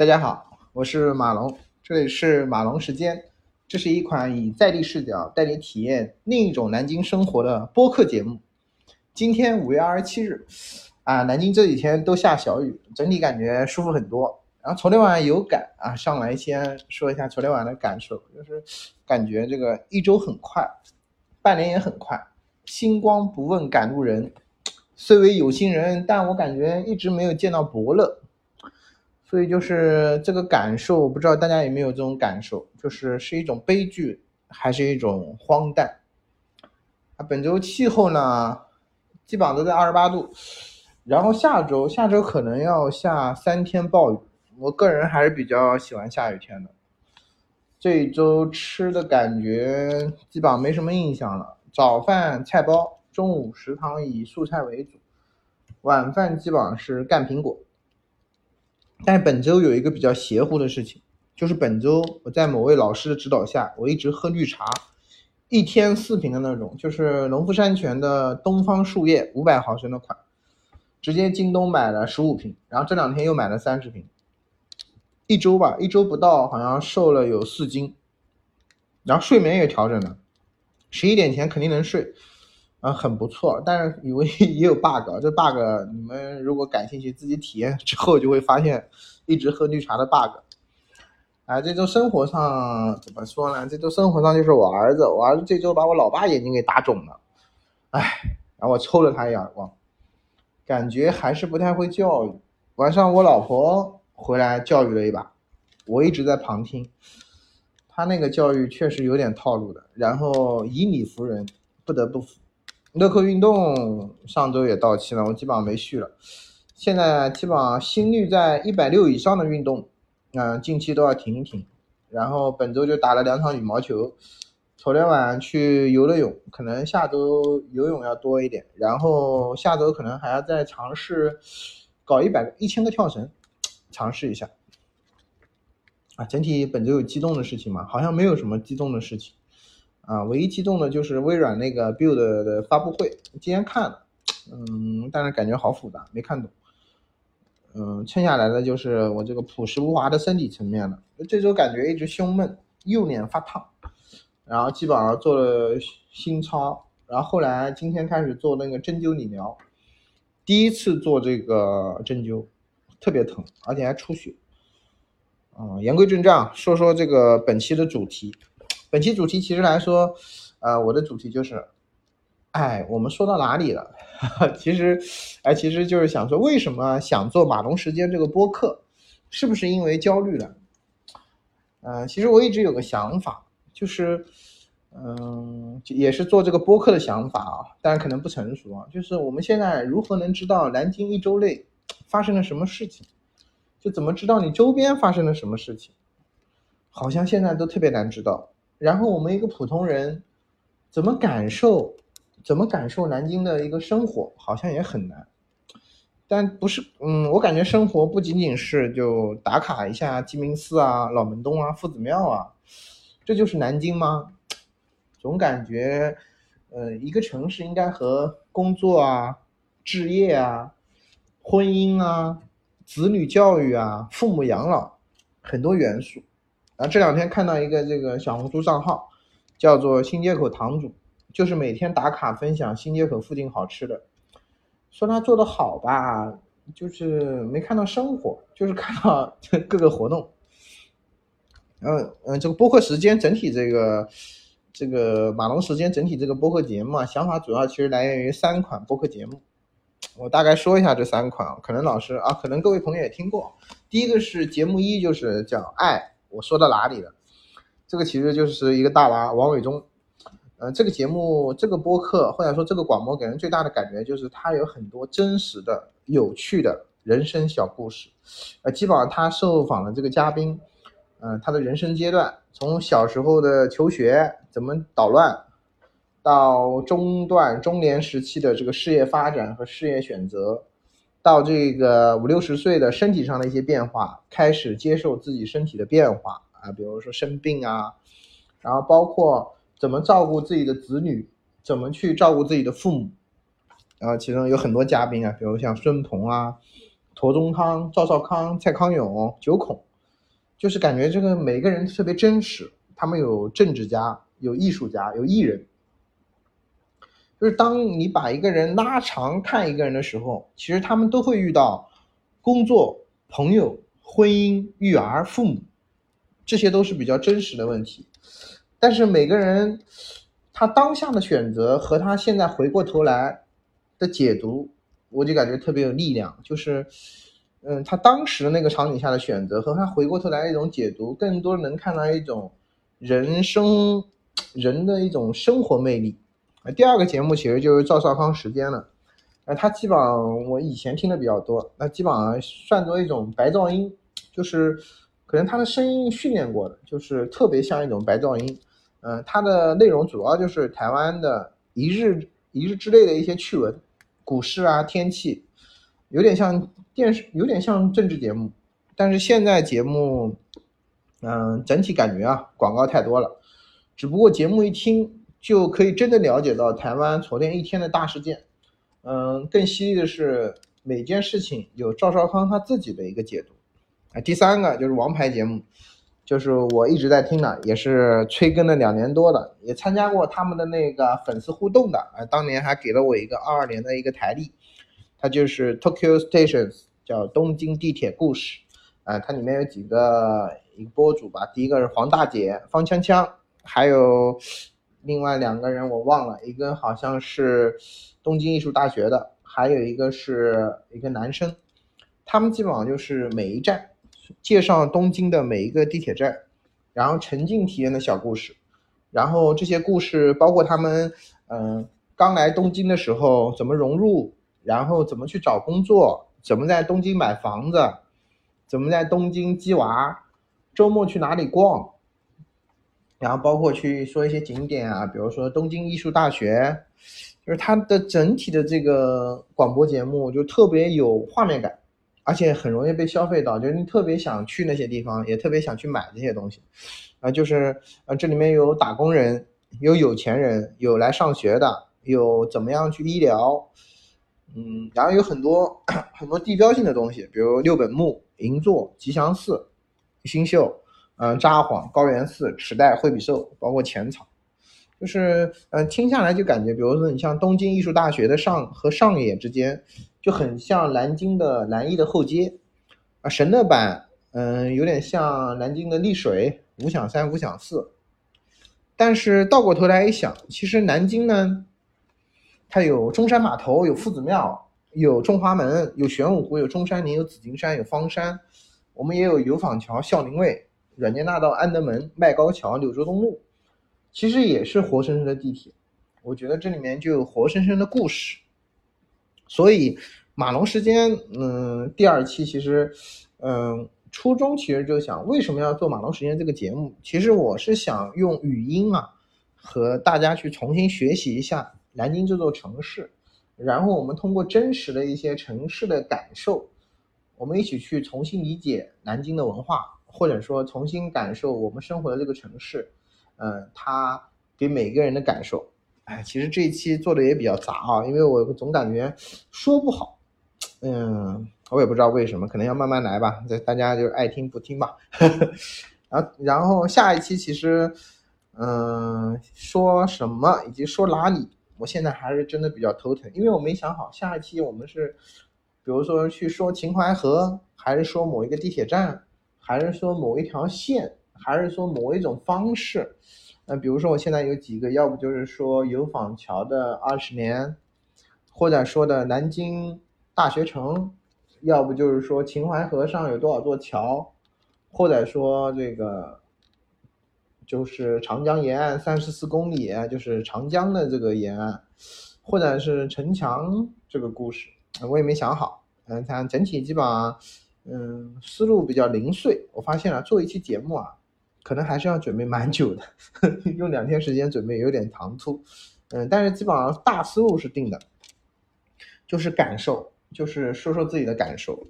大家好，我是马龙，这里是马龙时间。这是一款以在地视角带你体验另一种南京生活的播客节目。今天五月二十七日，啊，南京这几天都下小雨，整体感觉舒服很多。然后昨天晚上有感啊，上来先说一下昨天晚上的感受，就是感觉这个一周很快，半年也很快。星光不问赶路人，虽为有心人，但我感觉一直没有见到伯乐。所以就是这个感受，不知道大家有没有这种感受，就是是一种悲剧，还是一种荒诞？啊，本周气候呢，基本上都在二十八度，然后下周下周可能要下三天暴雨，我个人还是比较喜欢下雨天的。这一周吃的感觉基本上没什么印象了，早饭菜包，中午食堂以素菜为主，晚饭基本上是干苹果。但本周有一个比较邪乎的事情，就是本周我在某位老师的指导下，我一直喝绿茶，一天四瓶的那种，就是农夫山泉的东方树叶五百毫升的款，直接京东买了十五瓶，然后这两天又买了三十瓶，一周吧，一周不到，好像瘦了有四斤，然后睡眠也调整了，十一点前肯定能睡。啊，很不错，但是以为 也有 bug，这 bug 你们如果感兴趣，自己体验之后就会发现，一直喝绿茶的 bug。啊，这周生活上怎么说呢？这周生活上就是我儿子，我儿子这周把我老爸眼睛给打肿了，哎，然后我抽了他一耳光，感觉还是不太会教育。晚上我老婆回来教育了一把，我一直在旁听，他那个教育确实有点套路的，然后以理服人，不得不服。乐客运动上周也到期了，我基本上没续了。现在基本上心率在一百六以上的运动，嗯，近期都要停一停。然后本周就打了两场羽毛球，昨天晚上去游了泳，可能下周游泳要多一点。然后下周可能还要再尝试搞一百个、一千个跳绳，尝试一下。啊，整体本周有激动的事情吗？好像没有什么激动的事情。啊，唯一激动的就是微软那个 Build 的发布会，今天看了，嗯，但是感觉好复杂，没看懂。嗯，剩下来的就是我这个朴实无华的身体层面了。这周感觉一直胸闷，右脸发烫，然后基本上做了心操，然后后来今天开始做那个针灸理疗，第一次做这个针灸，特别疼，而且还出血。嗯，言归正传，说说这个本期的主题。本期主题其实来说，呃，我的主题就是，哎，我们说到哪里了？其实，哎，其实就是想说，为什么想做马龙时间这个播客？是不是因为焦虑了？嗯，其实我一直有个想法，就是，嗯，也是做这个播客的想法啊，但是可能不成熟啊。就是我们现在如何能知道南京一周内发生了什么事情？就怎么知道你周边发生了什么事情？好像现在都特别难知道。然后我们一个普通人，怎么感受，怎么感受南京的一个生活，好像也很难。但不是，嗯，我感觉生活不仅仅是就打卡一下鸡鸣寺啊、老门东啊、夫子庙啊，这就是南京吗？总感觉，呃，一个城市应该和工作啊、置业啊、婚姻啊、子女教育啊、父母养老很多元素。然后这两天看到一个这个小红书账号，叫做新街口堂主，就是每天打卡分享新街口附近好吃的，说他做的好吧，就是没看到生活，就是看到 各个活动。嗯嗯，这个播客时间整体这个这个马龙时间整体这个播客节目啊，想法主要其实来源于三款播客节目，我大概说一下这三款，可能老师啊，可能各位朋友也听过。第一个是节目一，就是叫爱。我说到哪里了？这个其实就是一个大娃王伟忠，呃，这个节目、这个播客或者说这个广播给人最大的感觉就是他有很多真实的、有趣的人生小故事，呃，基本上他受访的这个嘉宾，嗯，他的人生阶段，从小时候的求学怎么捣乱，到中段中年时期的这个事业发展和事业选择。到这个五六十岁的身体上的一些变化，开始接受自己身体的变化啊，比如说生病啊，然后包括怎么照顾自己的子女，怎么去照顾自己的父母，然后其中有很多嘉宾啊，比如像孙鹏啊、驼宗康、赵少康、蔡康永、九孔，就是感觉这个每个人特别真实，他们有政治家，有艺术家，有艺人。就是当你把一个人拉长看一个人的时候，其实他们都会遇到工作、朋友、婚姻、育儿、父母，这些都是比较真实的问题。但是每个人他当下的选择和他现在回过头来的解读，我就感觉特别有力量。就是，嗯，他当时那个场景下的选择和他回过头来一种解读，更多能看到一种人生人的一种生活魅力。啊，第二个节目其实就是赵少康时间了，呃，他基本上我以前听的比较多，那基本上算作一种白噪音，就是可能他的声音训练过的，就是特别像一种白噪音。嗯，它的内容主要就是台湾的一日一日之内的一些趣闻，股市啊、天气，有点像电视，有点像政治节目。但是现在节目，嗯，整体感觉啊，广告太多了，只不过节目一听。就可以真的了解到台湾昨天一天的大事件，嗯，更犀利的是每件事情有赵少康他自己的一个解读，啊，第三个就是王牌节目，就是我一直在听的，也是催更了两年多的，也参加过他们的那个粉丝互动的，啊，当年还给了我一个二二年的一个台历，它就是 Tokyo Stations，叫东京地铁故事，啊，它里面有几个一个播主吧，第一个是黄大姐方锵锵，还有。另外两个人我忘了，一个好像是东京艺术大学的，还有一个是一个男生。他们基本上就是每一站介绍东京的每一个地铁站，然后沉浸体验的小故事。然后这些故事包括他们嗯刚来东京的时候怎么融入，然后怎么去找工作，怎么在东京买房子，怎么在东京鸡娃，周末去哪里逛。然后包括去说一些景点啊，比如说东京艺术大学，就是它的整体的这个广播节目就特别有画面感，而且很容易被消费到，就是你特别想去那些地方，也特别想去买这些东西，啊，就是啊，这里面有打工人，有有钱人，有来上学的，有怎么样去医疗，嗯，然后有很多 很多地标性的东西，比如六本木、银座、吉祥寺、新秀。嗯，札幌、高原寺、池袋、惠比寿，包括浅草，就是嗯，听下来就感觉，比如说你像东京艺术大学的上和上野之间，就很像南京的南艺的后街，啊，神乐版，嗯，有点像南京的丽水、五响三、五响四，但是倒过头来一想，其实南京呢，它有中山码头，有夫子庙，有中华门，有玄武湖，有中山陵，有紫金山，有方山，我们也有油坊桥、孝陵卫。软件大道、安德门、麦高桥、柳州东路，其实也是活生生的地铁。我觉得这里面就有活生生的故事。所以马龙时间，嗯，第二期其实，嗯，初衷其实就想为什么要做马龙时间这个节目？其实我是想用语音啊，和大家去重新学习一下南京这座城市，然后我们通过真实的一些城市的感受，我们一起去重新理解南京的文化。或者说重新感受我们生活的这个城市，嗯，它给每个人的感受，哎，其实这一期做的也比较杂啊，因为我总感觉说不好，嗯，我也不知道为什么，可能要慢慢来吧，这大家就爱听不听吧。然后，然后下一期其实，嗯，说什么以及说哪里，我现在还是真的比较头疼，因为我没想好下一期我们是，比如说去说秦淮河，还是说某一个地铁站。还是说某一条线，还是说某一种方式？那比如说我现在有几个，要不就是说油坊桥的二十年，或者说的南京大学城，要不就是说秦淮河上有多少座桥，或者说这个就是长江沿岸三十四公里，就是长江的这个沿岸，或者是城墙这个故事，我也没想好。嗯，它整体基本上。嗯，思路比较零碎。我发现了，做一期节目啊，可能还是要准备蛮久的，用两天时间准备有点唐突。嗯，但是基本上大思路是定的，就是感受，就是说说自己的感受，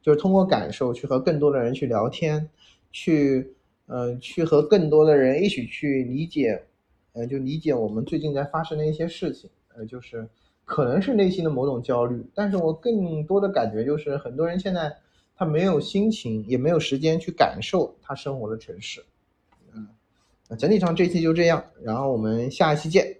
就是通过感受去和更多的人去聊天，去，嗯，去和更多的人一起去理解，嗯，就理解我们最近在发生的一些事情。呃，就是可能是内心的某种焦虑，但是我更多的感觉就是很多人现在。他没有心情，也没有时间去感受他生活的城市。嗯，那整体上这期就这样，然后我们下一期见。